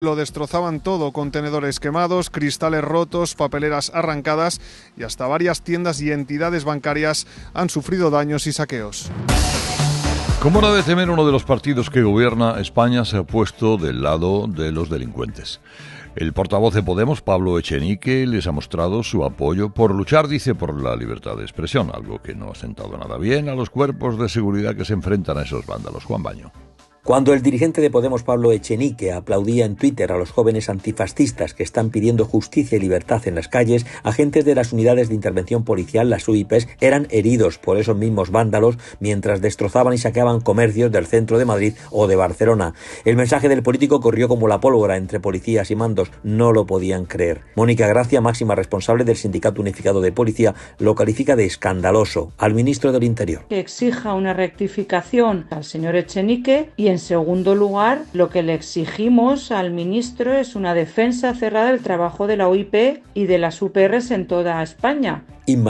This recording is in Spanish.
Lo destrozaban todo, contenedores quemados, cristales rotos, papeleras arrancadas y hasta varias tiendas y entidades bancarias han sufrido daños y saqueos. Como no de temer, uno de los partidos que gobierna España se ha puesto del lado de los delincuentes. El portavoz de Podemos, Pablo Echenique, les ha mostrado su apoyo por luchar, dice, por la libertad de expresión, algo que no ha sentado nada bien a los cuerpos de seguridad que se enfrentan a esos vándalos. Juan Baño. Cuando el dirigente de Podemos, Pablo Echenique, aplaudía en Twitter a los jóvenes antifascistas que están pidiendo justicia y libertad en las calles, agentes de las unidades de intervención policial, las UIPs, eran heridos por esos mismos vándalos mientras destrozaban y saqueaban comercios del centro de Madrid o de Barcelona. El mensaje del político corrió como la pólvora entre policías y mandos. No lo podían creer. Mónica Gracia, máxima responsable del Sindicato Unificado de Policía, lo califica de escandaloso al ministro del Interior. Exija una rectificación al señor Echenique y en en segundo lugar, lo que le exigimos al ministro es una defensa cerrada del trabajo de la OIP y de las UPRs en toda España.